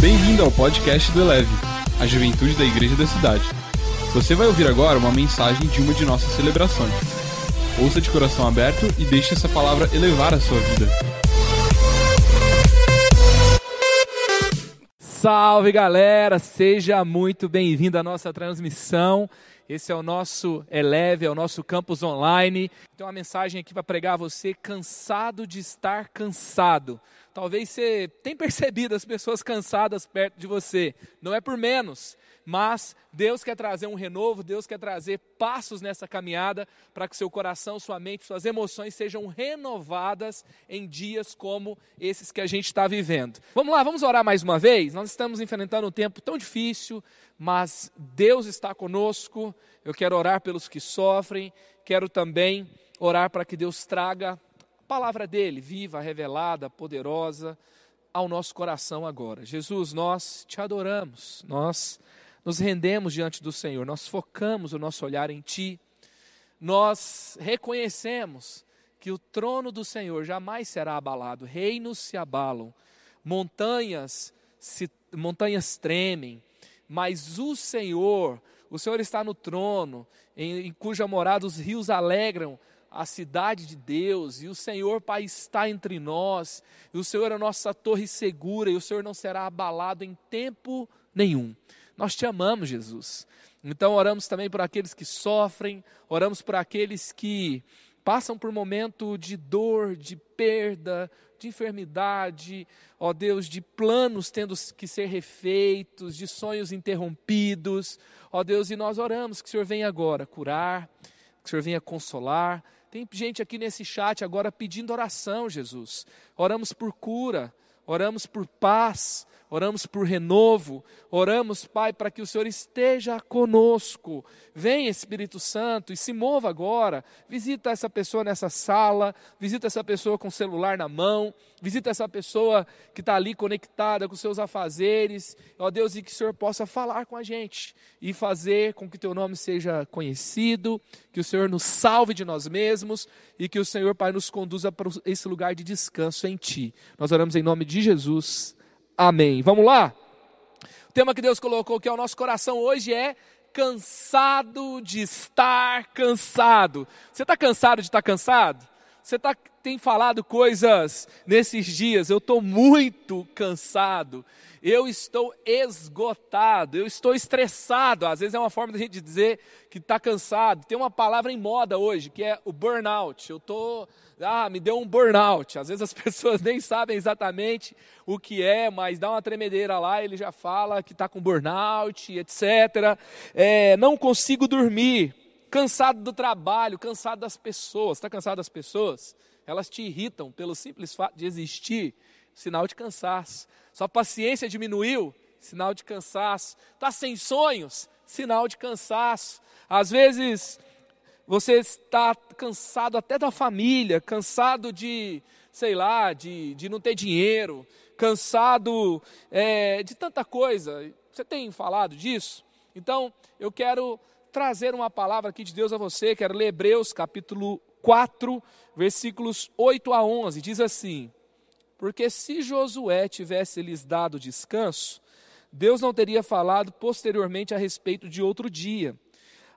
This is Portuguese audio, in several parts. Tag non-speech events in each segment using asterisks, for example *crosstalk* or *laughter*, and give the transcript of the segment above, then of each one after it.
Bem-vindo ao podcast do Eleve, a juventude da igreja da cidade. Você vai ouvir agora uma mensagem de uma de nossas celebrações. Ouça de coração aberto e deixe essa palavra elevar a sua vida. Salve galera, seja muito bem-vindo à nossa transmissão. Esse é o nosso Eleve, é o nosso campus online. Tem uma mensagem aqui para pregar a você, cansado de estar cansado. Talvez você tenha *laughs* percebido as pessoas cansadas perto de você. Não é por menos, mas Deus quer trazer um renovo, Deus quer trazer passos nessa caminhada para que seu coração, sua mente, suas emoções sejam renovadas em dias como esses que a gente está vivendo. Vamos lá, vamos orar mais uma vez? Nós estamos enfrentando um tempo tão difícil, mas Deus está conosco. Eu quero orar pelos que sofrem, quero também orar para que Deus traga palavra dele, viva, revelada, poderosa, ao nosso coração agora. Jesus, nós te adoramos, nós nos rendemos diante do Senhor, nós focamos o nosso olhar em Ti, nós reconhecemos que o trono do Senhor jamais será abalado, reinos se abalam, montanhas se, montanhas tremem, mas o Senhor, o Senhor está no trono, em, em cuja morada os rios alegram a cidade de Deus, e o Senhor, Pai, está entre nós, e o Senhor é a nossa torre segura, e o Senhor não será abalado em tempo nenhum. Nós te amamos, Jesus. Então oramos também por aqueles que sofrem, oramos por aqueles que passam por momento de dor, de perda, de enfermidade, ó Deus, de planos tendo que ser refeitos, de sonhos interrompidos, ó Deus, e nós oramos que o Senhor venha agora curar, que o Senhor venha consolar, tem gente aqui nesse chat agora pedindo oração, Jesus. Oramos por cura, oramos por paz, oramos por renovo, oramos, Pai, para que o Senhor esteja conosco. Vem, Espírito Santo, e se mova agora. Visita essa pessoa nessa sala, visita essa pessoa com o celular na mão, visita essa pessoa que está ali conectada com seus afazeres. Ó Deus, e que o Senhor possa falar com a gente e fazer com que teu nome seja conhecido, que o Senhor nos salve de nós mesmos e que o Senhor, Pai, nos conduza para esse lugar de descanso em Ti. Nós oramos em nome de Jesus. Amém. Vamos lá? O tema que Deus colocou é o nosso coração hoje é cansado de estar cansado. Você está cansado de estar cansado? Você tá, tem falado coisas nesses dias, eu estou muito cansado, eu estou esgotado, eu estou estressado. Às vezes é uma forma de gente dizer que está cansado. Tem uma palavra em moda hoje que é o burnout. Eu estou. Ah, me deu um burnout. Às vezes as *laughs* pessoas nem sabem exatamente o que é, mas dá uma tremedeira lá, ele já fala que está com burnout, etc. É, não consigo dormir cansado do trabalho, cansado das pessoas. Está cansado das pessoas? Elas te irritam pelo simples fato de existir, sinal de cansaço. Sua paciência diminuiu, sinal de cansaço. Está sem sonhos, sinal de cansaço. Às vezes você está cansado até da família, cansado de, sei lá, de, de não ter dinheiro, cansado é, de tanta coisa. Você tem falado disso? Então, eu quero trazer uma palavra aqui de Deus a você, quero ler Hebreus capítulo 4, versículos 8 a 11. Diz assim: Porque se Josué tivesse lhes dado descanso, Deus não teria falado posteriormente a respeito de outro dia.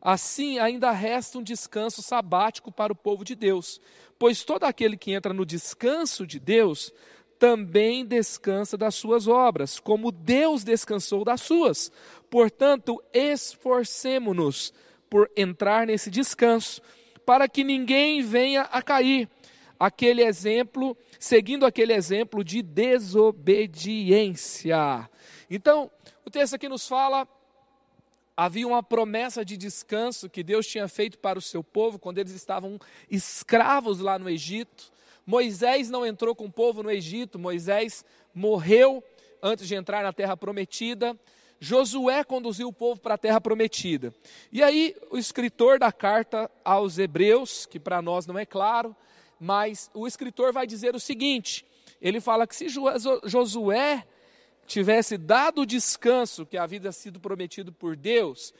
Assim, ainda resta um descanso sabático para o povo de Deus, pois todo aquele que entra no descanso de Deus também descansa das suas obras, como Deus descansou das suas. Portanto, esforcemo-nos por entrar nesse descanso, para que ninguém venha a cair. Aquele exemplo, seguindo aquele exemplo de desobediência. Então, o texto aqui nos fala havia uma promessa de descanso que Deus tinha feito para o seu povo quando eles estavam escravos lá no Egito. Moisés não entrou com o povo no Egito, Moisés morreu antes de entrar na terra prometida. Josué conduziu o povo para a terra prometida. E aí, o escritor da carta aos Hebreus, que para nós não é claro, mas o escritor vai dizer o seguinte: ele fala que se Josué tivesse dado o descanso que havia sido prometido por Deus,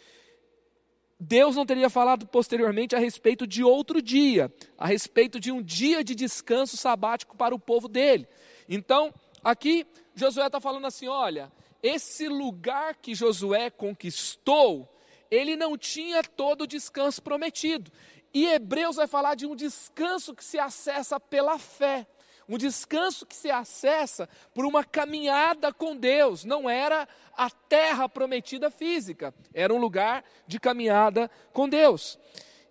Deus não teria falado posteriormente a respeito de outro dia, a respeito de um dia de descanso sabático para o povo dele. Então, aqui, Josué está falando assim: olha, esse lugar que Josué conquistou, ele não tinha todo o descanso prometido. E Hebreus vai falar de um descanso que se acessa pela fé. Um descanso que se acessa por uma caminhada com Deus. Não era a terra prometida física, era um lugar de caminhada com Deus.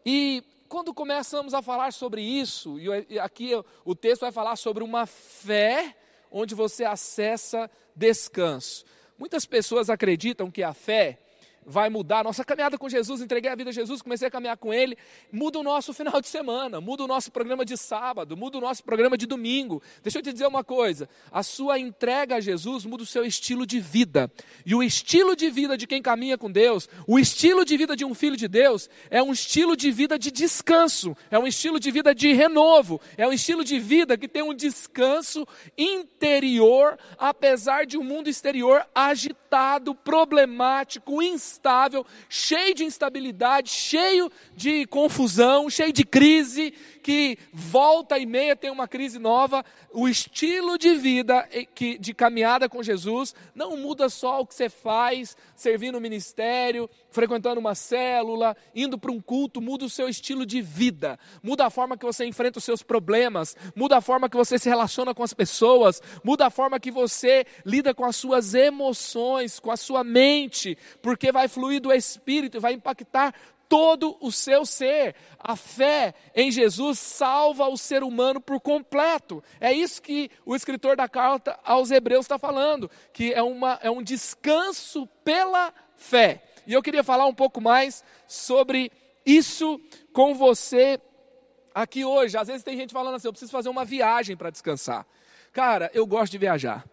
E quando começamos a falar sobre isso, e aqui o texto vai falar sobre uma fé onde você acessa descanso. Muitas pessoas acreditam que a fé vai mudar. Nossa caminhada com Jesus, entreguei a vida a Jesus, comecei a caminhar com Ele, muda o nosso *laughs* final de semana, muda o nosso programa de sábado, muda o nosso programa de domingo. Deixa eu te dizer uma coisa: a sua entrega a Jesus muda o seu estilo de vida. E o estilo de vida de quem caminha com Deus, o estilo de vida de um filho de Deus, é um estilo de vida de descanso, é um estilo de vida de renovo, é um estilo de vida que tem um descanso interior, apesar de um mundo exterior agitado, problemático, instável instável, cheio de instabilidade, cheio de confusão, cheio de crise, que volta e meia tem uma crise nova. O estilo de vida de caminhada com Jesus não muda só o que você faz, servindo no ministério, frequentando uma célula, indo para um culto, muda o seu estilo de vida, muda a forma que você enfrenta os seus problemas, muda a forma que você se relaciona com as pessoas, muda a forma que você lida com as suas emoções, com a sua mente, porque vai fluir do Espírito e vai impactar todo o seu ser. A fé em Jesus salva o ser humano por completo. É isso que o escritor da carta aos Hebreus está falando, que é, uma, é um descanso pela fé. E eu queria falar um pouco mais sobre isso com você aqui hoje. Às vezes tem gente falando assim: eu preciso fazer uma viagem para descansar. Cara, eu gosto de viajar.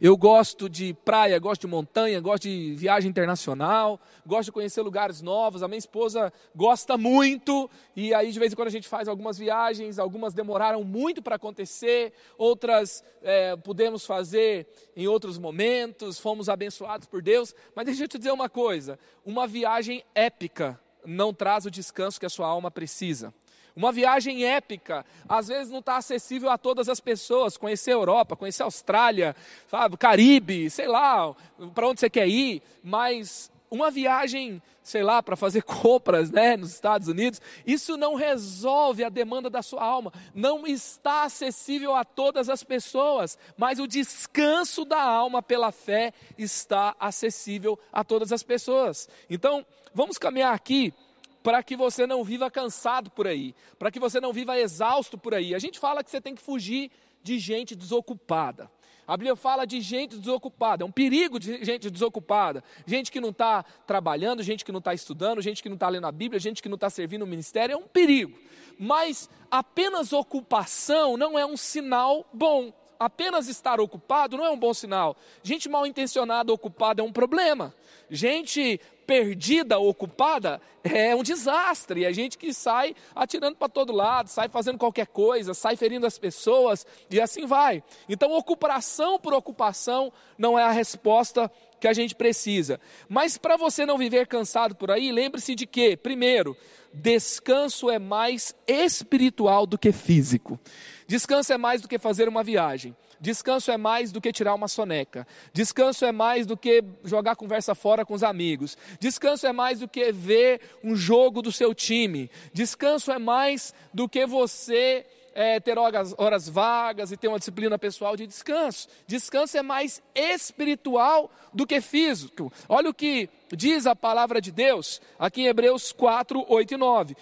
Eu gosto de praia, gosto de montanha, gosto de viagem internacional, gosto de conhecer lugares novos. A minha esposa gosta muito, e aí de vez em quando a gente faz algumas viagens, algumas demoraram muito para acontecer, outras é, pudemos fazer em outros momentos, fomos abençoados por Deus. Mas deixa eu te dizer uma coisa: uma viagem épica não traz o descanso que a sua alma precisa. Uma viagem épica, às vezes não está acessível a todas as pessoas. Conhecer a Europa, conhecer a Austrália, sabe, Caribe, sei lá, para onde você quer ir, mas uma viagem, sei lá, para fazer *laughs* compras, né, nos Estados Unidos, isso não resolve a demanda da sua alma, não está acessível a todas as pessoas, mas o descanso da alma pela fé está acessível a todas as pessoas. Então, vamos caminhar aqui para que você não viva cansado por aí, para que você não viva exausto por aí. A gente fala que você tem que fugir de gente desocupada. A Bíblia fala de gente desocupada, é um perigo de gente desocupada. Gente que não está trabalhando, gente que não está estudando, gente que não está lendo a Bíblia, gente que não está servindo no ministério, é um perigo. Mas apenas ocupação não é um sinal bom. Apenas estar ocupado não é um bom sinal. Gente mal intencionada ocupada é um problema. Gente perdida, ocupada, é um desastre. A gente que sai atirando para todo lado, sai fazendo qualquer coisa, sai ferindo as pessoas e assim vai. Então, ocupação por ocupação não é a resposta que a gente precisa. Mas para você não viver cansado por aí, lembre-se de que, primeiro, descanso é mais espiritual do que físico. Descanso é mais do que fazer uma viagem. Descanso é mais do que tirar uma soneca. Descanso é mais do que jogar conversa fora com os amigos. Descanso é mais do que ver um jogo do seu time. Descanso é mais do que você é, ter horas, horas vagas e ter uma disciplina pessoal de descanso. Descanso é mais espiritual do que físico. Olha o que diz a palavra de Deus aqui em Hebreus 4, 8 e 9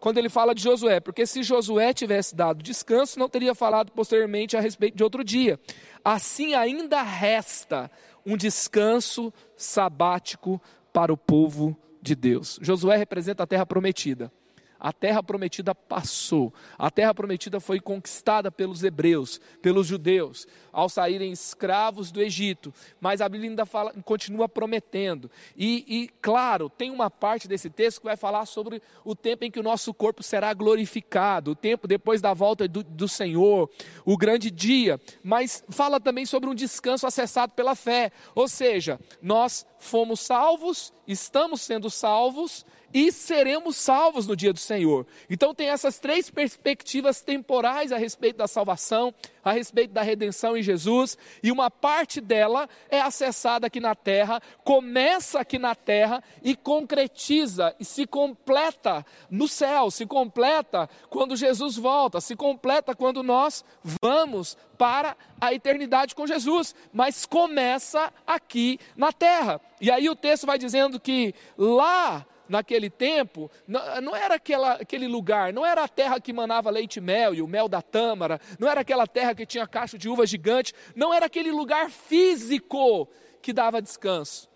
quando ele fala de Josué, porque se Josué tivesse dado descanso, não teria falado posteriormente a respeito de outro dia. Assim ainda resta um descanso sabático para o povo de Deus. Josué representa a terra prometida. A terra prometida passou. A terra prometida foi conquistada pelos hebreus, pelos judeus, ao saírem escravos do Egito. Mas a Bíblia ainda fala, continua prometendo. E, e, claro, tem uma parte desse texto que vai falar sobre o tempo em que o nosso corpo será glorificado, o tempo depois da volta do, do Senhor, o grande dia. Mas fala também sobre um descanso acessado pela fé. Ou seja, nós fomos salvos, estamos sendo salvos e seremos salvos no dia do Senhor. Então tem essas três perspectivas temporais a respeito da salvação, a respeito da redenção em Jesus, e uma parte dela é acessada aqui na terra, começa aqui na terra e concretiza e se completa no céu, se completa quando Jesus volta, se completa quando nós vamos para a eternidade com Jesus, mas começa aqui na terra. E aí o texto vai dizendo que lá naquele tempo, não era aquela, aquele lugar, não era a terra que manava leite e mel e o mel da tâmara, não era aquela terra que tinha cacho de uva gigante, não era aquele lugar físico que dava descanso.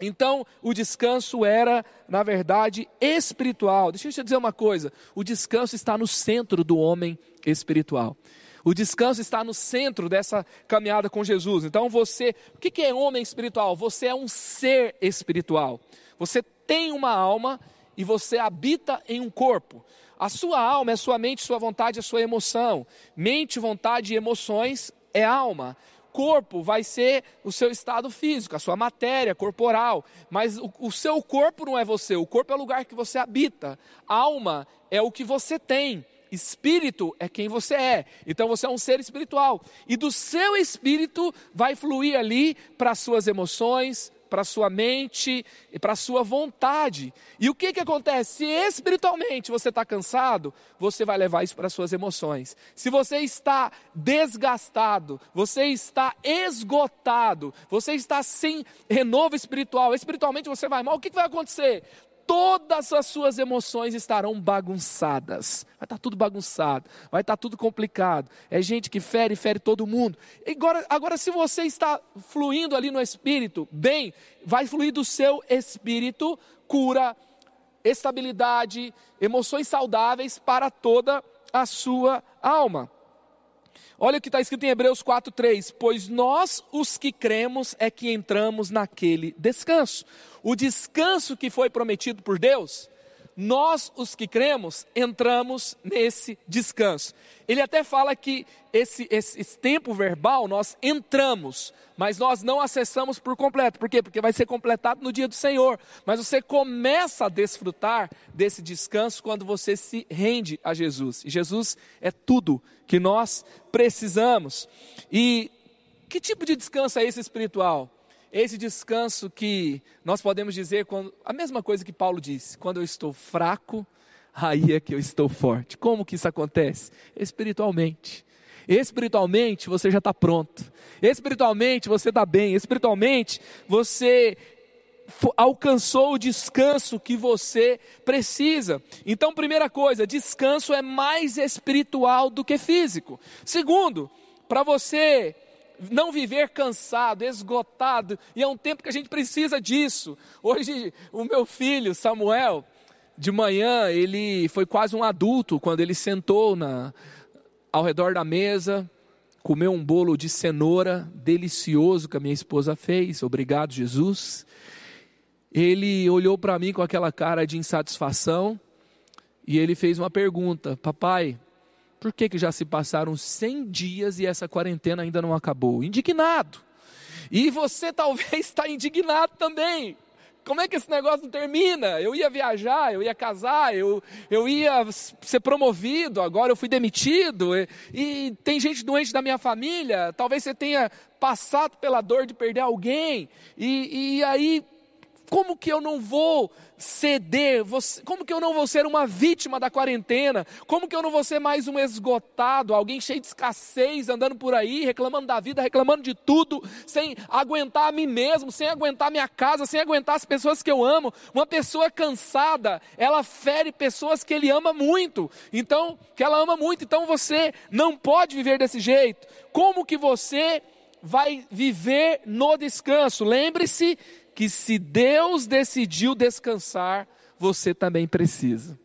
Então, o descanso era, na verdade, espiritual. Deixa eu te dizer uma coisa: o descanso está no centro do homem espiritual. O descanso está no centro dessa caminhada com Jesus. Então, você, o que é homem espiritual? Você é um ser espiritual. Você tem uma alma e você habita em um corpo. A sua alma é sua mente, sua vontade, a sua emoção. Mente, vontade e emoções é alma. Corpo vai ser o seu estado físico, a sua matéria corporal. Mas o, o seu corpo não é você, o corpo é o lugar que você habita. Alma é o que você tem. Espírito é quem você é. Então você é um ser espiritual. E do seu espírito vai fluir ali para as suas emoções, para sua mente e para sua vontade. E o que, que acontece? Se espiritualmente você está cansado, você vai levar isso para as suas emoções. Se você está desgastado, você está esgotado, você está sem renovo espiritual, espiritualmente você vai mal, o que, que vai acontecer? Todas as suas emoções estarão bagunçadas. Vai estar tá tudo bagunçado, vai estar tá tudo complicado. É gente que fere, fere todo mundo. Agora, agora, se você está fluindo ali no espírito, bem, vai fluir do seu espírito cura, estabilidade, emoções saudáveis para toda a sua alma. Olha o que está escrito em Hebreus 4,3: Pois nós, os que cremos, é que entramos naquele descanso. O descanso que foi prometido por Deus, nós, os que cremos, entramos nesse descanso. Ele até fala que esse, esse, esse, tempo verbal nós entramos, mas nós não acessamos por completo. Por quê? Porque vai ser completado no dia do Senhor. Mas você começa a desfrutar desse descanso quando você se rende a Jesus. E Jesus é tudo que nós precisamos. E que tipo de descanso é esse espiritual? Esse descanso que nós podemos dizer quando, a mesma coisa que Paulo disse: quando eu estou fraco, aí é que eu estou forte. Como que isso acontece? Espiritualmente. Espiritualmente você já está pronto. Espiritualmente você está bem. Espiritualmente você alcançou o descanso que você precisa. Então, primeira coisa, descanso é mais espiritual do que físico. Segundo, para você não viver cansado, esgotado, e é um tempo que a gente precisa disso. Hoje, o meu filho, Samuel, de manhã, ele foi quase um adulto quando ele sentou na, ao redor da mesa, comeu um bolo de cenoura delicioso que a minha esposa fez. Obrigado, Jesus. Ele olhou para mim com aquela cara de insatisfação e ele fez uma pergunta: Papai, por que, que já se passaram 100 dias e essa quarentena ainda não acabou? Indignado. E você talvez está indignado também. Como é que esse negócio não termina? Eu ia viajar, eu ia casar, eu, eu ia ser promovido, agora eu fui demitido. E, e tem gente doente da minha família. Talvez você tenha passado pela dor de perder alguém. E, e aí como que eu não vou ceder? Como que eu não vou ser uma vítima da quarentena? Como que eu não vou ser mais um esgotado, alguém cheio de escassez, andando por aí, reclamando da vida, reclamando de tudo, sem aguentar a mim mesmo, sem aguentar minha casa, sem aguentar as pessoas que eu amo? Uma pessoa cansada, ela fere pessoas que ele ama muito. Então, que ela ama muito, então você não pode viver desse jeito. Como que você vai viver no descanso? Lembre-se que se Deus decidiu descansar, você também precisa.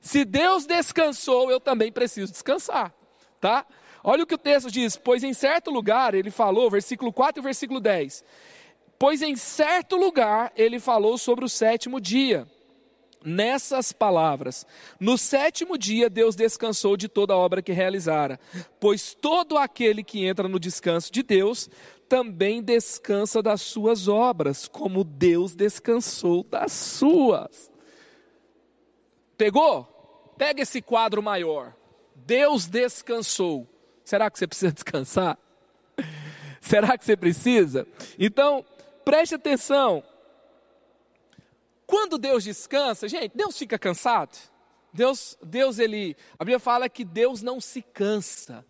Se Deus descansou, eu também preciso descansar, tá? Olha o que o texto diz: Pois em certo lugar, ele falou, versículo 4 e versículo 10. Pois em certo lugar ele falou sobre o sétimo dia. Nessas palavras, no sétimo dia Deus descansou de toda a obra que realizara, pois todo aquele que entra no descanso de Deus também descansa das suas obras, como Deus descansou das suas. Pegou? Pega esse quadro maior. Deus descansou. Será que você precisa *laughs* descansar? Será que você precisa? Então, preste atenção. Quando Deus descansa, gente, Deus fica cansado? Deus, Deus ele, a Bíblia fala que Deus não se cansa.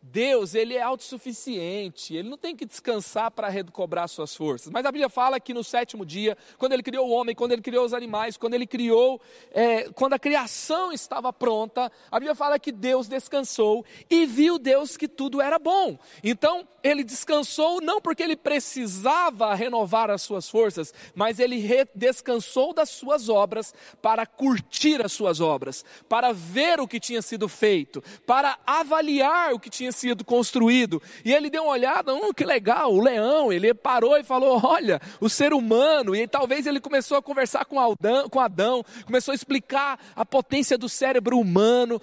Deus, ele é autossuficiente, ele não tem que descansar para recobrar suas forças. Mas a Bíblia fala que no sétimo dia, quando ele criou o homem, quando ele criou os animais, quando ele criou, é, quando a criação estava pronta, a Bíblia fala que Deus descansou e viu Deus que tudo era bom. Então, ele descansou não porque ele precisava renovar as suas forças, mas ele descansou das suas obras para curtir as suas obras, para ver o que tinha sido feito, para avaliar o que tinha sido construído. E ele deu uma olhada, hum, que legal, o leão. Ele parou e falou: Olha, o ser humano. E talvez ele começou a conversar com Adão, com Adão começou a explicar a potência do cérebro humano.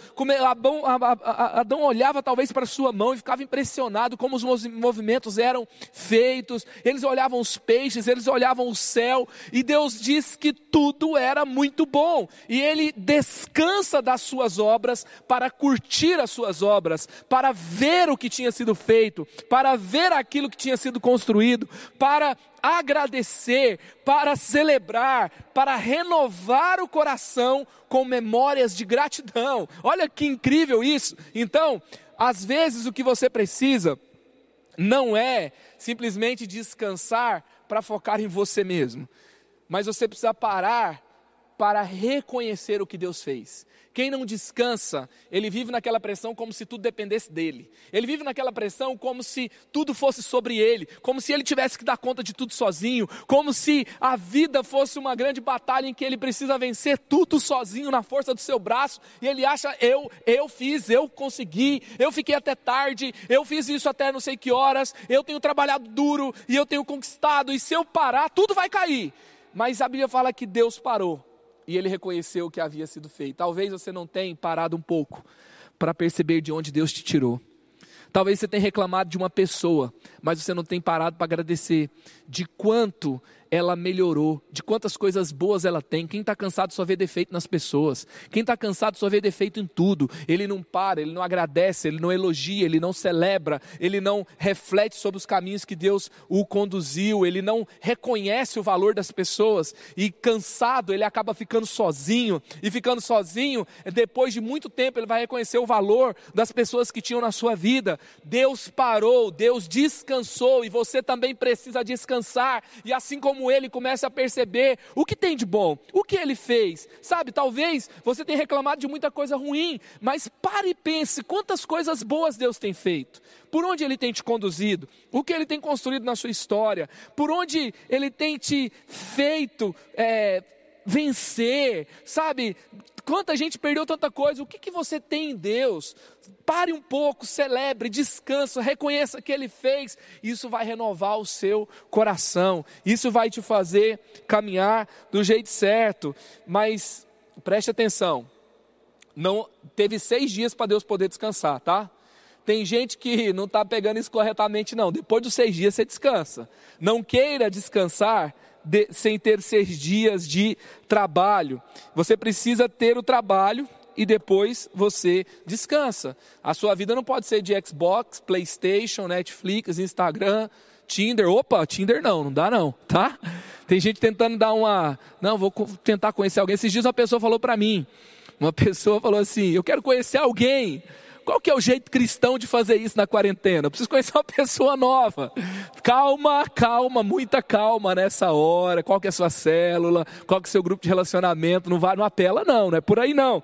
Adão, Adão olhava talvez para sua mão e ficava impressionado como os movimentos eram feitos. Eles olhavam os peixes, eles olhavam o céu. E Deus diz que tudo era muito bom. E ele descansa das suas obras para curtir as suas obras, para ver o que tinha sido feito, para ver aquilo que tinha sido construído, para agradecer, para celebrar, para renovar o coração com memórias de gratidão. Olha que incrível isso. Então, às vezes o que você precisa não é simplesmente descansar para focar em você mesmo, mas você precisa parar para reconhecer o que Deus fez. Quem não descansa, ele vive naquela pressão como se tudo dependesse dele. Ele vive naquela pressão como se tudo fosse sobre ele, como se ele tivesse que dar conta de tudo sozinho, como se a vida fosse uma grande batalha em que ele precisa vencer tudo sozinho na força do seu braço, e ele acha eu, eu fiz, eu consegui, eu fiquei até tarde, eu fiz isso até não sei que horas, eu tenho trabalhado duro e eu tenho conquistado, e se eu parar, tudo vai cair. Mas a Bíblia fala que Deus parou e ele reconheceu o que havia sido feito. Talvez você não tenha parado um pouco para perceber de onde Deus te tirou. Talvez você tenha reclamado de uma pessoa, mas você não tem parado para agradecer de quanto ela melhorou, de quantas coisas boas ela tem. Quem está cansado só vê defeito nas pessoas. Quem está cansado só vê defeito em tudo. Ele não para, ele não agradece, ele não elogia, ele não celebra, ele não reflete sobre os caminhos que Deus o conduziu, ele não reconhece o valor das pessoas. E cansado, ele acaba ficando sozinho. E ficando sozinho, depois de muito tempo, ele vai reconhecer o valor das pessoas que tinham na sua vida. Deus parou, Deus descansou e você também precisa descansar. E assim como ele começa a perceber o que tem de bom, o que ele fez. Sabe, talvez você tenha reclamado de muita coisa ruim, mas pare e pense quantas coisas boas Deus tem feito. Por onde ele tem te conduzido, o que ele tem construído na sua história, por onde ele tem te feito é, vencer, sabe? Quanta gente perdeu tanta coisa, o que, que você tem em Deus? Pare um pouco, celebre, descansa, reconheça que Ele fez. Isso vai renovar o seu coração, isso vai te fazer caminhar do jeito certo. Mas preste atenção, não teve seis dias para Deus poder descansar, tá? Tem gente que não está pegando isso corretamente, não. Depois dos seis dias você descansa. Não queira descansar de, sem ter seis dias de trabalho. Você precisa ter o trabalho e depois você descansa. A sua vida não pode ser de Xbox, PlayStation, Netflix, Instagram, Tinder. Opa, Tinder não, não dá não, tá? Tem gente tentando dar uma, não, vou tentar conhecer alguém. Esses dias uma pessoa falou para mim, uma *laughs* pessoa falou assim: "Eu quero conhecer alguém". Qual que é o jeito cristão de fazer isso na quarentena? Eu preciso conhecer uma *laughs* pessoa nova. Calma, calma, muita calma nessa hora. Qual que é a sua célula? Qual que é o seu grupo de relacionamento? Não vai, não apela não, não é por aí não.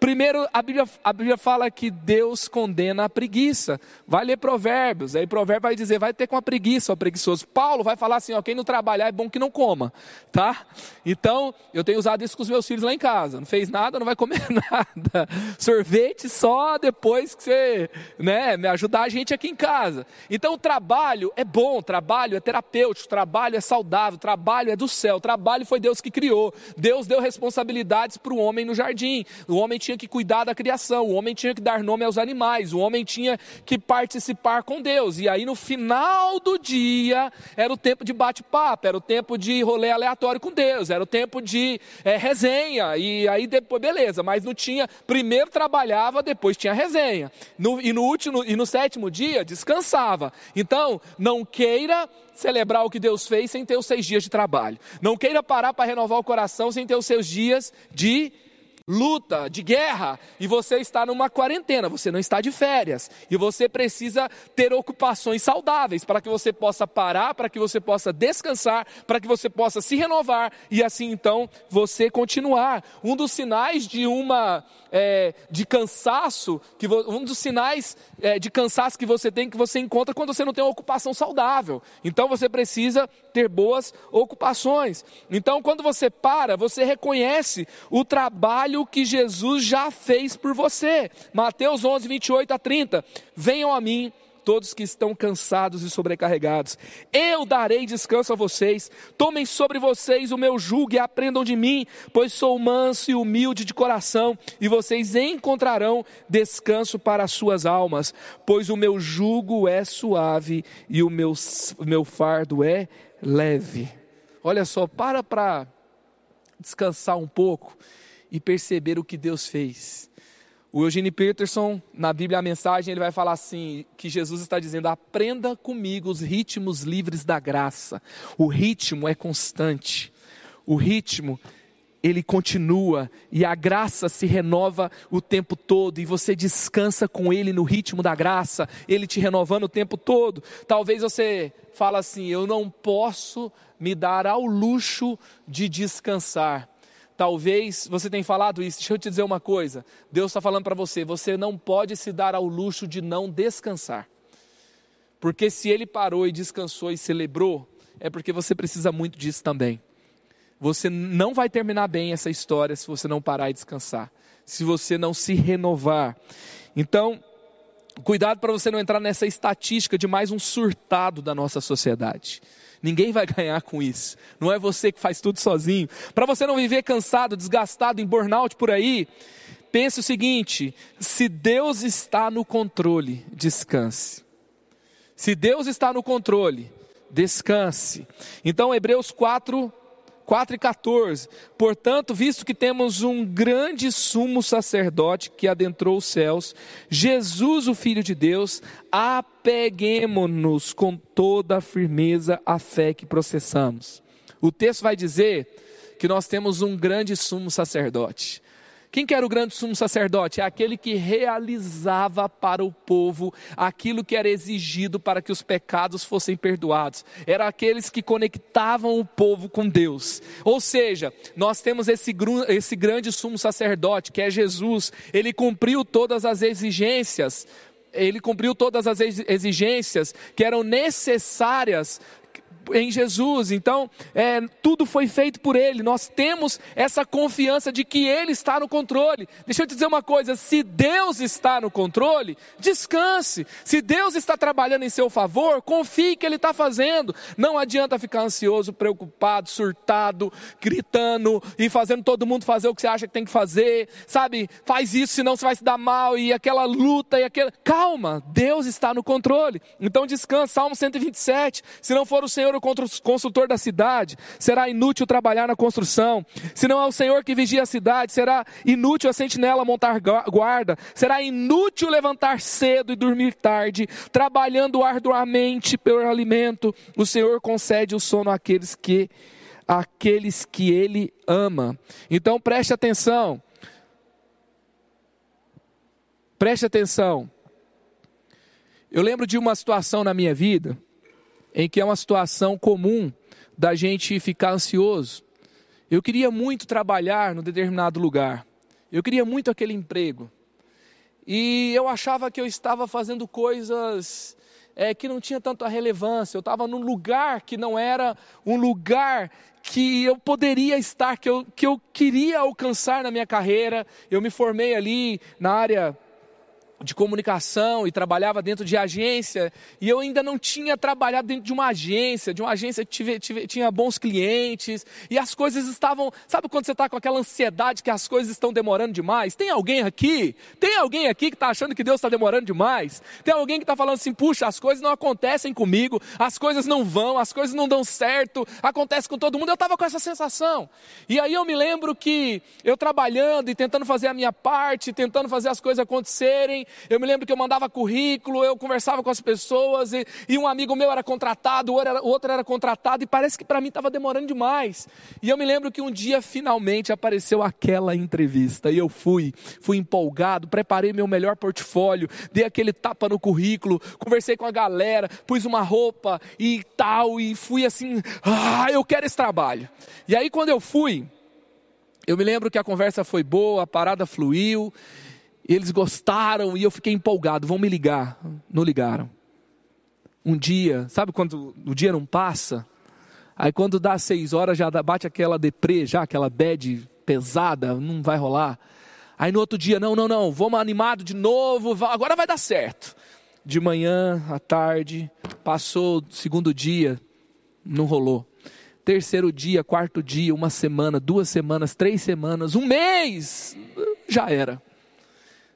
Primeiro, a Bíblia, a Bíblia fala que Deus condena a preguiça. Vai ler Provérbios, aí Provérbio vai dizer, vai ter com a preguiça, ó preguiçoso. Paulo vai falar assim, ó, quem não trabalhar é bom que não coma, tá? Então, eu tenho usado isso com os meus filhos lá em casa. Não fez nada, não vai comer *laughs* nada. Sorvete só depois que você, né, me ajudar a gente aqui em casa. Então, o trabalho é bom, trabalho é terapêutico, trabalho é saudável, trabalho é do céu, trabalho foi Deus que criou. Deus deu responsabilidades para o homem no jardim. O homem tinha que cuidar da criação, o homem tinha que dar nome aos animais, o homem tinha que participar com Deus. E aí no final do dia era o tempo de bate-papo, era o tempo de rolê aleatório com Deus, era o tempo de é, resenha. E aí depois, beleza, mas não tinha. Primeiro trabalhava, depois tinha resenha. No, e no último e no sétimo dia descansava. Então, não queira celebrar o que Deus fez sem ter os seis dias de trabalho. Não queira parar para renovar o coração sem ter os seus dias de luta, de guerra, e você está numa quarentena, você não está de férias, e você precisa ter ocupações saudáveis para que você possa parar, para que você possa descansar, para que você possa se renovar e assim então você continuar. Um dos sinais de uma é, de cansaço, que um dos sinais é, de cansaço que você tem, que você encontra quando você não tem uma ocupação saudável. Então você precisa ter boas ocupações. Então quando você para, você reconhece o trabalho o que Jesus já fez por você. Mateus 11, 28 a 30. Venham a mim todos que estão cansados e sobrecarregados. Eu darei descanso a vocês. Tomem sobre vocês o meu jugo e aprendam de mim, pois sou manso e humilde de coração, e vocês encontrarão descanso para as suas almas, pois o meu jugo é suave e o meu, meu fardo é leve. Olha só, para para descansar um pouco e perceber o que Deus fez. O Eugene Peterson, na Bíblia a mensagem, ele vai falar assim, que Jesus está dizendo: "Aprenda comigo os ritmos livres da graça". O ritmo é constante. O ritmo ele continua e a graça se renova o tempo todo e você descansa com ele no ritmo da graça, ele te renovando o tempo todo. Talvez você fala assim: "Eu não posso me dar ao luxo de descansar". Talvez você tenha falado isso. Deixa eu te dizer uma coisa. Deus está falando para você: você não pode se dar ao luxo de não descansar. Porque se ele parou e descansou e celebrou, é porque você precisa muito disso também. Você não vai terminar bem essa história se você não parar e descansar, se você não se renovar. Então, cuidado para você não entrar nessa estatística de mais um surtado da nossa sociedade. Ninguém vai *laughs* ganhar com isso. Não é você que faz tudo sozinho. Para você não viver cansado, desgastado, em burnout por aí, pense o seguinte: se Deus está no controle, descanse. Se Deus está no controle, descanse. Então, Hebreus 4, 4 e 14. Portanto, visto que temos um grande sumo sacerdote que adentrou os céus, Jesus, o Filho de Deus, apeguemos-nos com toda a firmeza à fé que processamos. O texto vai dizer que nós temos um grande sumo sacerdote. Quem que era o grande sumo sacerdote? É aquele que realizava para o povo aquilo que era exigido para que os pecados fossem perdoados. Era aqueles que conectavam o povo com Deus. Ou seja, nós temos esse, esse grande sumo sacerdote, que é Jesus. Ele cumpriu todas as exigências ele cumpriu todas as exigências que eram necessárias em Jesus. Então, é, tudo foi feito por Ele. Nós temos essa confiança de que Ele está no controle. Deixa eu te dizer uma coisa: se Deus está no controle, descanse. Se Deus está trabalhando em seu favor, confie que Ele está fazendo. Não adianta ficar ansioso, preocupado, surtado, gritando e fazendo todo mundo fazer o que você acha que tem que fazer. Sabe? Faz isso, senão você vai se dar mal e aquela luta e aquela. Calma, Deus está no controle. Então descansa. Salmo 127. Se não for o Senhor o consultor da cidade, será inútil trabalhar na construção. Se não é o Senhor que vigia a cidade, será inútil a sentinela montar guarda. Será inútil levantar cedo e dormir tarde, trabalhando arduamente pelo alimento. O Senhor concede o sono àqueles que àqueles que ele ama. Então preste atenção. Preste atenção. Eu lembro de uma situação na minha vida em que é uma situação comum da gente ficar ansioso. Eu queria muito trabalhar no determinado lugar. Eu queria muito aquele emprego. E eu achava que eu estava fazendo coisas é, que não tinha tanta relevância. Eu estava num lugar que não era um lugar que eu poderia estar, que eu, que eu queria alcançar na minha carreira. Eu me formei ali na área de comunicação e trabalhava dentro de agência, e eu ainda não tinha trabalhado dentro de uma agência, de uma agência que tive, tive, tinha bons clientes, e as coisas estavam. Sabe quando você está com aquela ansiedade que as coisas estão demorando demais? Tem alguém aqui? Tem alguém aqui que está achando que Deus está demorando demais? Tem alguém que está falando assim: puxa, as coisas não acontecem comigo, as coisas não vão, as coisas não dão certo, acontece com todo mundo. Eu estava com essa sensação. E aí eu me lembro que eu trabalhando e tentando fazer a minha parte, tentando fazer as coisas acontecerem, eu me lembro que eu mandava currículo, eu conversava com as pessoas, e, e um amigo meu era contratado, o outro era, contratado, e parece que para mim estava demorando demais. E eu me lembro que um dia finalmente apareceu aquela entrevista, e eu fui, fui empolgado, preparei meu melhor portfólio, dei aquele tapa no currículo, conversei com a galera, pus uma roupa e tal, e fui assim, ah, eu quero esse trabalho. E aí quando eu fui, eu me lembro que a conversa foi boa, a parada fluiu, eles gostaram e eu fiquei empolgado. Vão me ligar. Não ligaram. Um dia, sabe quando o dia não passa? Aí quando dá seis horas já bate aquela deprê, já aquela bad pesada, não vai rolar. Aí no outro dia, não, não, não, vamos animado de novo, agora vai dar certo. De manhã à tarde, passou segundo dia, não rolou. Terceiro dia, quarto dia, uma semana, duas semanas, três semanas, um mês, já era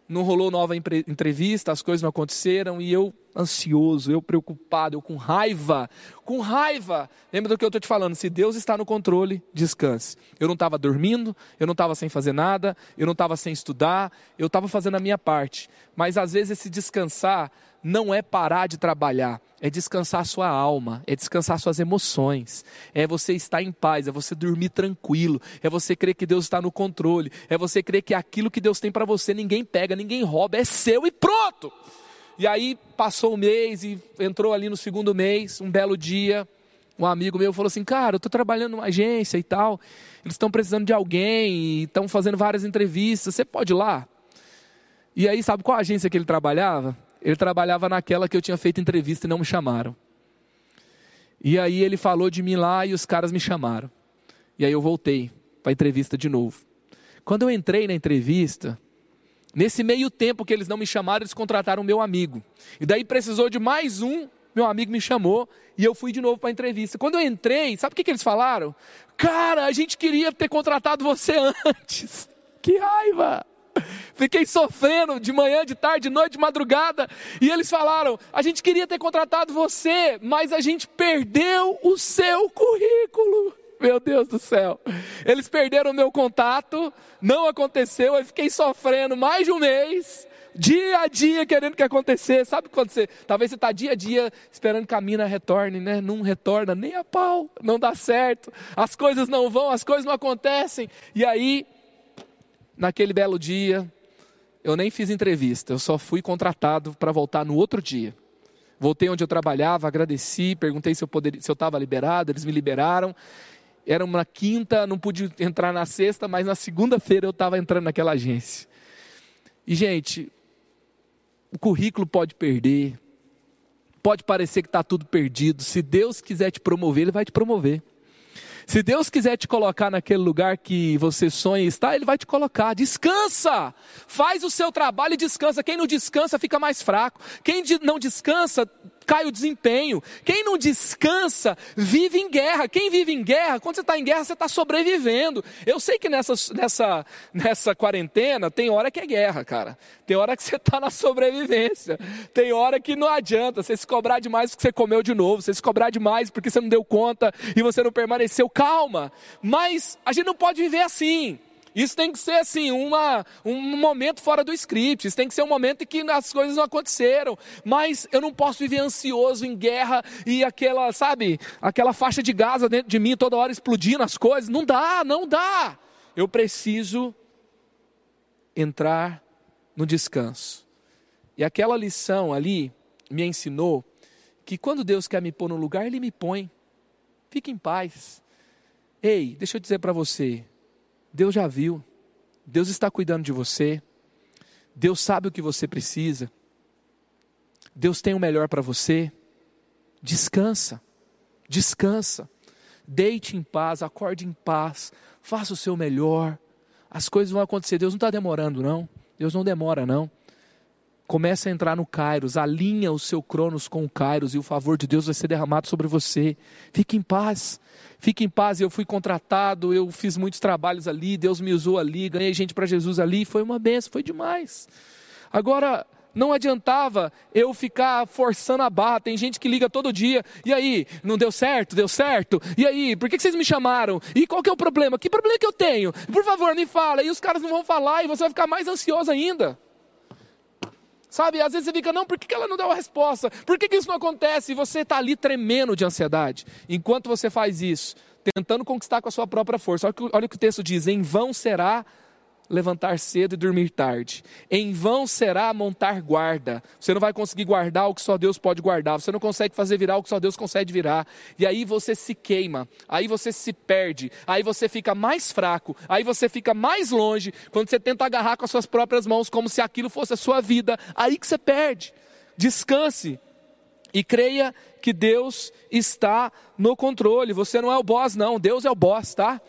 não rolou nova entrevista, as coisas não aconteceram e eu ansioso, eu preocupado, eu com raiva, com raiva. Lembra do que eu estou te falando? Se Deus está no controle, descanse. Eu não estava dormindo, eu não estava sem fazer nada, eu não estava sem estudar, eu estava fazendo a minha parte. Mas às vezes esse descansar não é parar de trabalhar, é descansar sua alma, é descansar suas emoções, é você estar em paz, é você dormir tranquilo, é você crer que Deus está no controle, é você crer que aquilo que Deus tem para você ninguém pega, ninguém rouba, é seu e pronto. E aí passou um mês e entrou ali no segundo mês, um belo dia, um amigo meu falou assim: Cara, eu estou trabalhando numa agência e tal, eles estão precisando de alguém estão fazendo várias entrevistas, você pode ir lá? E aí, sabe qual agência que ele trabalhava? Ele trabalhava naquela que eu tinha feito entrevista e não me chamaram. E aí ele falou de mim lá e os caras me chamaram. E aí eu voltei para a entrevista de novo. Quando eu entrei na entrevista, nesse meio tempo que eles não me chamaram, eles contrataram meu amigo. E daí precisou de mais um, meu amigo me chamou e eu fui de novo para a entrevista. Quando eu entrei, sabe o que, que eles falaram? Cara, a gente queria ter contratado você *laughs* antes. Que raiva! Fiquei sofrendo de manhã, de tarde, de noite, de madrugada. E eles falaram: a gente queria ter contratado você, mas a gente perdeu o seu currículo. Meu Deus do céu. Eles perderam o meu contato, não aconteceu, eu fiquei sofrendo mais de um mês, dia a dia querendo que acontecesse. Sabe quando você, talvez você está dia a dia esperando que a mina retorne, né? Não retorna nem a pau, não dá certo, as coisas não vão, as coisas não acontecem. E aí naquele belo dia, eu nem fiz entrevista, eu só fui contratado para voltar no outro dia. Voltei onde eu trabalhava, agradeci, perguntei se eu poderia, se eu estava liberado, eles me liberaram. Era uma quinta, não pude entrar na sexta, mas na segunda-feira eu estava entrando naquela agência. E gente, o currículo pode perder, pode parecer que está tudo perdido. Se Deus quiser te promover, Ele vai te promover. Se Deus quiser te colocar naquele lugar que você sonha estar, Ele vai te colocar. Descansa! Faz o seu trabalho e descansa. Quem não descansa fica mais fraco. Quem não descansa cai o desempenho. Quem não descansa, vive em guerra. Quem vive em guerra, quando você está em guerra, você está sobrevivendo. Eu sei que nessa, nessa, nessa quarentena tem hora que é guerra, cara. Tem hora que você está na sobrevivência. Tem hora que não adianta você se cobrar demais porque você comeu de novo, você se cobrar demais porque você não deu conta e você não permaneceu. Calma. Mas a gente não pode viver assim. Isso tem que ser assim, uma, um momento fora do script. Isso tem que ser um momento em que as coisas não aconteceram. Mas eu não posso viver ansioso em guerra e aquela, sabe, aquela faixa de Gaza dentro de mim toda hora explodindo as coisas. Não dá, não dá. Eu preciso entrar no descanso. E aquela lição ali me ensinou que quando Deus quer me pôr no lugar, Ele me põe. Fique em paz. Ei, deixa eu dizer para você, Deus já viu, Deus está cuidando de você, Deus sabe o que você precisa, Deus tem o melhor para você. Descansa, descansa, deite em paz, acorde em paz, faça o seu melhor, as coisas vão acontecer. Deus não está demorando, não, Deus não demora, não. Começa a entrar no Kairos, alinha o seu Cronos com o Kairos e o favor de Deus vai ser derramado sobre você. Fique em paz. Fique em paz. Eu fui contratado, eu fiz muitos trabalhos ali, Deus me usou ali, ganhei gente para Jesus ali, foi uma benção, foi demais. Agora, não adiantava eu ficar forçando a barra. Tem gente que liga todo dia. E aí, não deu certo? Deu certo? E aí, por que vocês me chamaram? E qual que é o problema? Que problema que eu tenho? Por favor, me fala. E os caras não vão falar e você vai ficar mais ansioso ainda. Sabe, às vezes você fica, não, por que ela não deu a resposta? Por que, isso não acontece? E você está ali tremendo de ansiedade. Enquanto você faz isso, tentando conquistar com a sua própria força. Olha o, que o texto diz: em vão será levantar cedo e dormir tarde. Em vão será montar guarda. Você não vai conseguir guardar o que só Deus pode guardar. Você não consegue fazer virar o que só Deus consegue virar. E aí você se queima. Aí você se perde. Aí você fica mais fraco. Aí você fica mais longe. Quando você tenta agarrar com as suas próprias mãos, como se aquilo fosse a sua vida. Aí que você perde. Descanse. E creia que Deus está no controle. Você não é o boss, não. Deus é o boss, tá?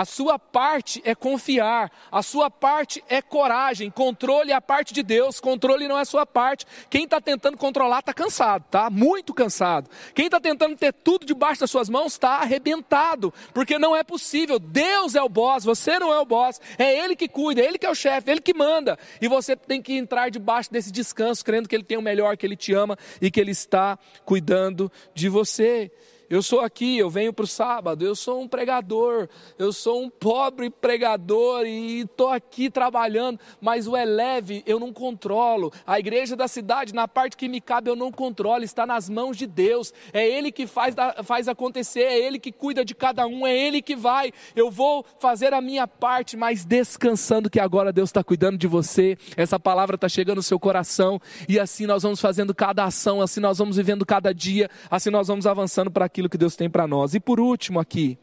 A sua parte é confiar, a sua parte é coragem. Controle é a parte de Deus, controle não é a sua parte. Quem está tentando controlar está cansado, tá? Muito cansado. Quem está tentando ter tudo debaixo das suas mãos está arrebentado, porque não é possível. Deus é o boss, você não é o boss. É Ele que cuida, é Ele que é o chefe, é Ele que manda. E você tem que entrar debaixo desse descanso, crendo que Ele tem o melhor, que Ele te ama e que Ele está cuidando de você. Eu sou aqui, eu venho para o sábado, eu sou um pregador, eu sou um pobre pregador e estou aqui trabalhando, mas o Eleve eu não controlo. A igreja da cidade, na parte que me cabe, eu não controlo, está nas mãos de Deus. É Ele que faz, faz acontecer, é Ele que cuida de cada um, é Ele que vai. Eu vou fazer a minha parte, mas descansando que agora Deus está cuidando de você. Essa palavra está chegando no seu coração e assim nós vamos fazendo cada ação, assim nós vamos vivendo cada dia, assim nós vamos avançando para aquilo aquilo que Deus tem para nós. E por último aqui,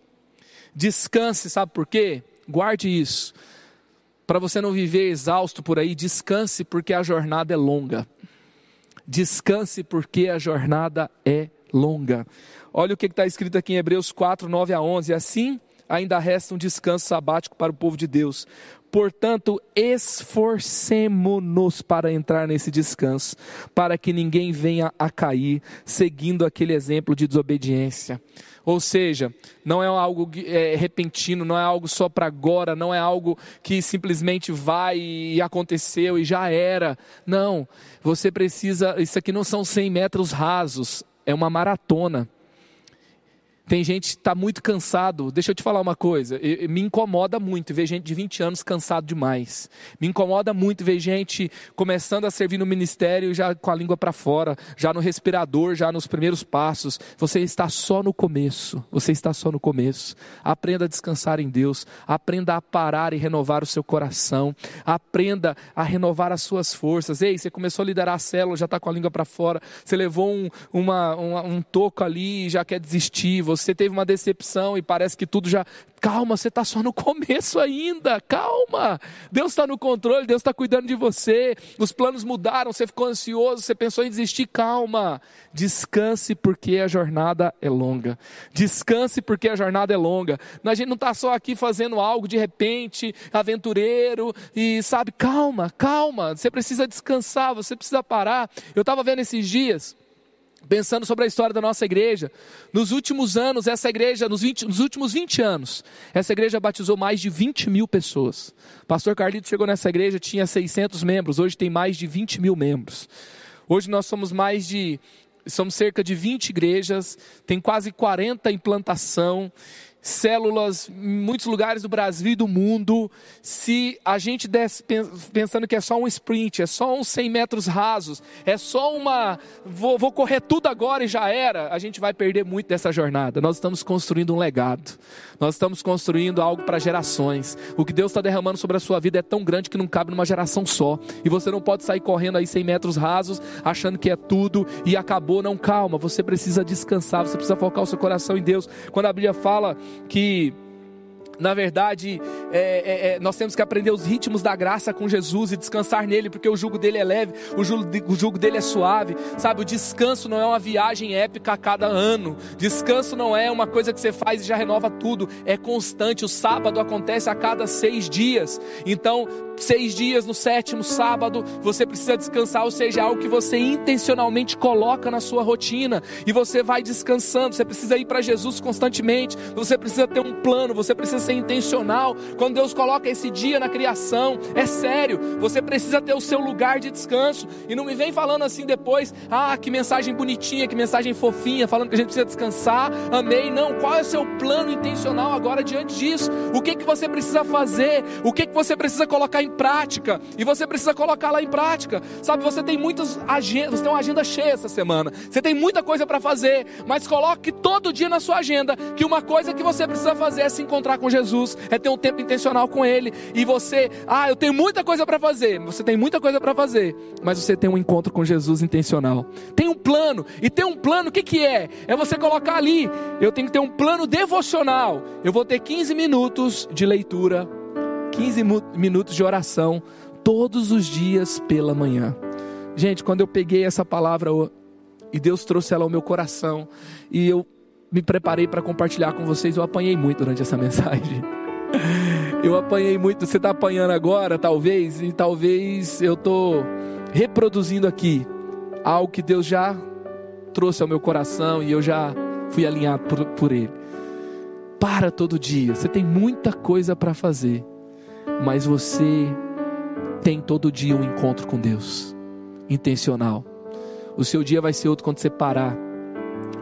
descanse, sabe por quê? Guarde isso. Para você não viver exausto por aí, descanse porque a jornada é longa. Descanse porque a jornada é longa. Olha o que está escrito aqui em Hebreus 4, 9 a 11. Assim ainda resta um descanso sabático para o povo de Deus. Portanto, esforcemo-nos para entrar nesse descanso, para que ninguém venha a cair, seguindo aquele exemplo de desobediência. Ou seja, não é algo é, repentino, não é algo só para agora, não é algo que simplesmente vai e aconteceu e já era. Não, você precisa. Isso aqui não são 100 metros rasos, é uma maratona. Tem gente que está muito cansado. Deixa eu te falar uma coisa. Me incomoda muito ver gente de 20 anos cansado demais. Me incomoda muito ver gente começando a servir no ministério já com a língua para fora, já no respirador, já nos primeiros passos. Você está só no começo. Você está só no começo. Aprenda a descansar em Deus. Aprenda a parar e renovar o seu coração. Aprenda a renovar as suas forças. Ei, você começou a liderar a célula, já está com a língua para fora. Você levou um, uma, um toco ali e já quer desistir. Você teve uma decepção e parece que tudo já. Calma, você está só no *laughs* começo ainda, calma. Deus está no controle, Deus está cuidando de você. Os planos mudaram, você ficou ansioso, você pensou em desistir, calma. Descanse porque a jornada é longa. Descanse porque a jornada é longa. A gente não está só aqui fazendo algo de repente, aventureiro, e sabe, calma, calma. Você precisa descansar, você precisa parar. Eu estava vendo esses dias pensando sobre a história da nossa igreja, nos últimos anos, essa igreja, nos, 20, nos, últimos 20 anos, essa igreja batizou mais de 20 mil pessoas. Pastor Carlito chegou nessa igreja, tinha 600 membros, hoje tem mais de 20 mil membros. Hoje nós somos mais de, somos cerca de 20 igrejas, tem quase 40 em plantação, células em muitos lugares do Brasil e do mundo, se a gente desse pensando que é só um sprint, é só uns 100 metros rasos, é só uma. Vou, vou correr tudo agora e já era, a gente vai perder muito dessa jornada. Nós estamos construindo um legado, nós estamos construindo algo para gerações. O que Deus está derramando sobre a sua vida é tão grande que não cabe numa geração só, e você não pode sair correndo aí 100 metros rasos, achando que é tudo e acabou. Não, calma, você precisa descansar, você precisa focar o seu coração em Deus. Quando a Bíblia fala que na verdade, é, é, é, nós temos que aprender os ritmos da graça com Jesus e descansar nele, porque o jugo dele é leve, o jugo, o jugo dele é suave. Sabe, o descanso não é uma viagem épica a cada ano. Descanso não é uma coisa que você faz e já renova tudo. É constante. O sábado acontece a cada seis dias. Então, seis dias no sétimo sábado, você precisa descansar, ou seja, é algo que você intencionalmente coloca na sua rotina e você vai descansando. Você precisa ir para Jesus constantemente. Você precisa ter um plano. Você precisa ser intencional. Quando Deus coloca esse dia na criação, é sério, você precisa ter o seu lugar de descanso. E não me vem falando assim depois, ah, que mensagem bonitinha, que mensagem fofinha, falando que a gente precisa descansar. Amém. Não, qual é o seu plano intencional agora diante disso? O que que você precisa fazer? O que que você precisa colocar em prática? E você precisa colocar lá em prática. Sabe, você tem muitas agendas, você tem uma agenda cheia essa semana. Você tem muita coisa para fazer, mas coloque todo dia na sua agenda que uma coisa que você precisa fazer é se encontrar com Jesus, é ter um tempo intencional com Ele. E você, ah, eu tenho muita coisa para fazer. Você tem muita coisa para fazer, mas você tem um encontro com Jesus intencional. Tem um plano. E ter um plano, o que, que é? É você colocar ali. Eu tenho que ter um plano devocional. Eu vou ter 15 minutos de leitura, 15 minutos de oração, todos os dias pela manhã. Gente, quando eu peguei essa palavra e Deus trouxe ela ao meu coração, e eu me preparei para compartilhar com vocês, eu apanhei muito durante essa *laughs* mensagem. Eu apanhei muito, você está apanhando agora, talvez, e talvez eu estou reproduzindo aqui algo que Deus já trouxe ao meu coração e eu já fui alinhado por, por Ele. Para todo dia, você tem muita coisa para fazer, mas você tem todo dia um encontro com Deus, intencional. O seu dia vai ser outro quando você parar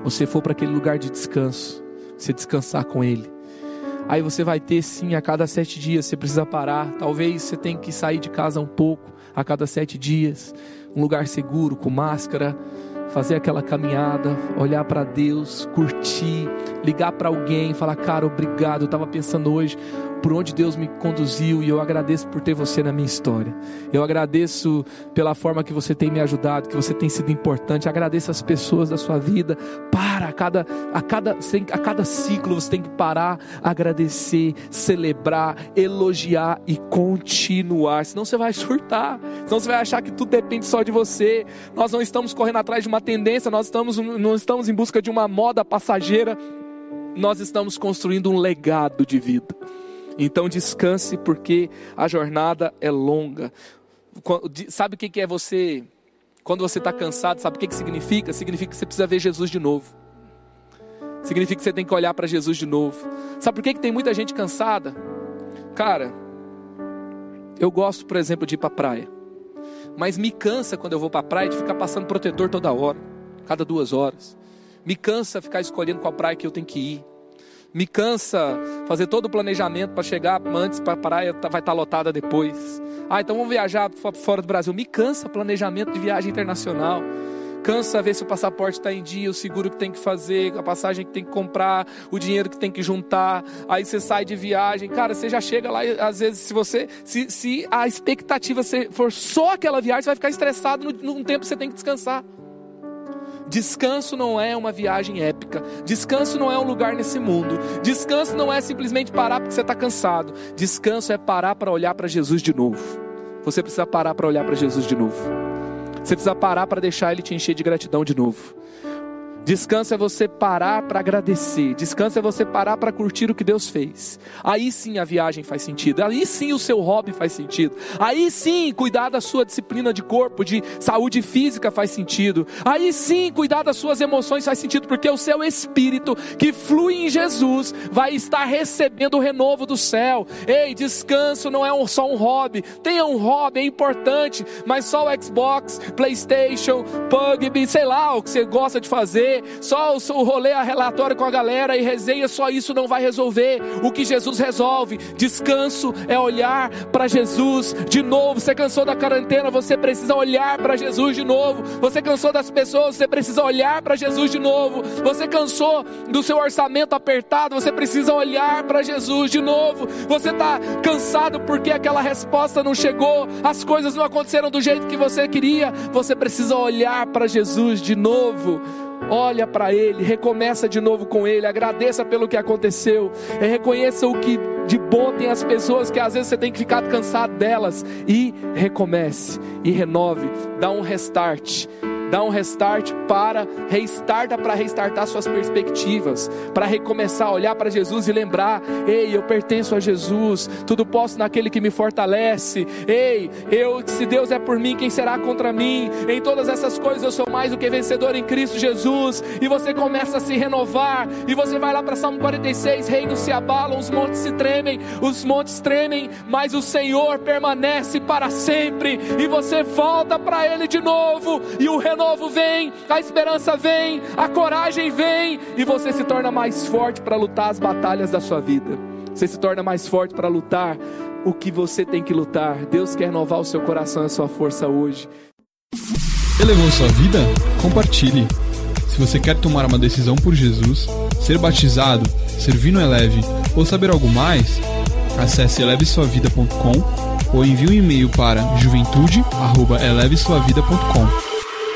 você for para aquele lugar de descanso, você descansar com Ele. Aí você vai ter sim, a cada sete dias você precisa parar. Talvez você tenha que sair de casa um pouco a cada sete dias, um lugar seguro, com máscara, fazer aquela caminhada, olhar para Deus, curtir, ligar para alguém, falar, cara, obrigado. Eu estava pensando hoje, por onde Deus me conduziu e eu agradeço por ter você na minha história. Eu agradeço pela forma que você tem me ajudado, que você tem sido importante. Agradeço as pessoas da sua vida. Para a cada a cada a cada ciclo você tem que parar, agradecer, celebrar, elogiar e continuar. Senão você vai surtar. Senão você vai achar que tudo depende só de você. Nós não estamos correndo atrás de uma tendência, nós estamos não estamos em busca de uma moda passageira. Nós estamos construindo um legado de vida. Então descanse, porque a jornada é longa. Sabe o que é você, quando você está cansado, sabe o que significa? Significa que você precisa ver Jesus de novo. Significa que você tem que olhar para Jesus de novo. Sabe por que, que tem muita gente cansada? Cara, eu gosto, por exemplo, de ir para a praia. Mas me cansa quando eu vou para a praia de ficar passando protetor toda hora, cada duas horas. Me cansa ficar escolhendo qual praia que eu tenho que ir me cansa fazer todo o planejamento para chegar antes para praia, tá, vai estar tá lotada depois. Ah, então vamos viajar fora do Brasil. Me cansa planejamento de viagem internacional. Cansa ver se o passaporte está em dia, o seguro que tem que fazer, a passagem que tem que comprar, o dinheiro que tem que juntar. Aí você sai de viagem, cara, você já chega lá e às vezes se você, se, se a expectativa for só aquela viagem, você vai ficar estressado no, no tempo que você tem que descansar. Descanso não é uma viagem épica. Descanso não é um lugar nesse mundo. Descanso não é simplesmente parar porque você está cansado. Descanso é parar para olhar para Jesus de novo. Você precisa parar para olhar para Jesus de novo. Você precisa parar para deixar Ele te encher de gratidão de novo. Descanso é você parar para agradecer. Descanso é você parar para curtir o que Deus fez. Aí sim a viagem faz sentido. Aí sim o seu hobby faz sentido. Aí sim cuidar da sua disciplina de corpo, de saúde física faz sentido. Aí sim cuidar das suas emoções faz sentido, porque o seu espírito que flui em Jesus vai estar recebendo o renovo do céu. Ei, descanso não é só um hobby. Tenha um hobby, é importante, mas só o Xbox, PlayStation, PUBG, sei lá o que você gosta de fazer só o rolê, a relatório com a galera e resenha, só isso não vai resolver. O que Jesus resolve, descanso é olhar para Jesus de novo. Você cansou da quarentena, você precisa olhar para Jesus de novo. Você cansou das pessoas, você precisa olhar para Jesus de novo. Você cansou do seu orçamento apertado, você precisa olhar para Jesus de novo. Você está cansado porque aquela resposta não chegou, as coisas não aconteceram do jeito que você queria. Você precisa olhar para Jesus de novo. Olha para Ele, recomeça de novo com Ele, agradeça pelo que aconteceu, reconheça o que de bom tem as pessoas que às vezes você tem que ficar cansado delas e recomece e renove, dá um restart dá um restart para restarta para restartar suas perspectivas, para recomeçar a olhar para Jesus e lembrar: ei, eu pertenço a Jesus, tudo posso naquele que me fortalece. Ei, eu, se Deus é por mim, quem será contra mim? Em todas essas coisas eu sou mais do que vencedor em Cristo Jesus. E você começa a se renovar e você vai lá para Salmo 46, reinos se abalam, os montes se tremem, os montes tremem, mas o Senhor permanece para sempre e você volta para ele de novo e o renovo vem, a esperança vem, a coragem vem, e você se torna mais forte para lutar as batalhas da sua vida. Você se torna mais forte para lutar o que você tem que lutar. Deus quer renovar o seu coração e a sua força hoje. Elevou sua vida? Compartilhe. Se você quer tomar uma decisão por Jesus, ser batizado, servir no Eleve ou saber algo mais, acesse elevesuavida.com ou envie um e-mail para juventude@elevesuavida.com.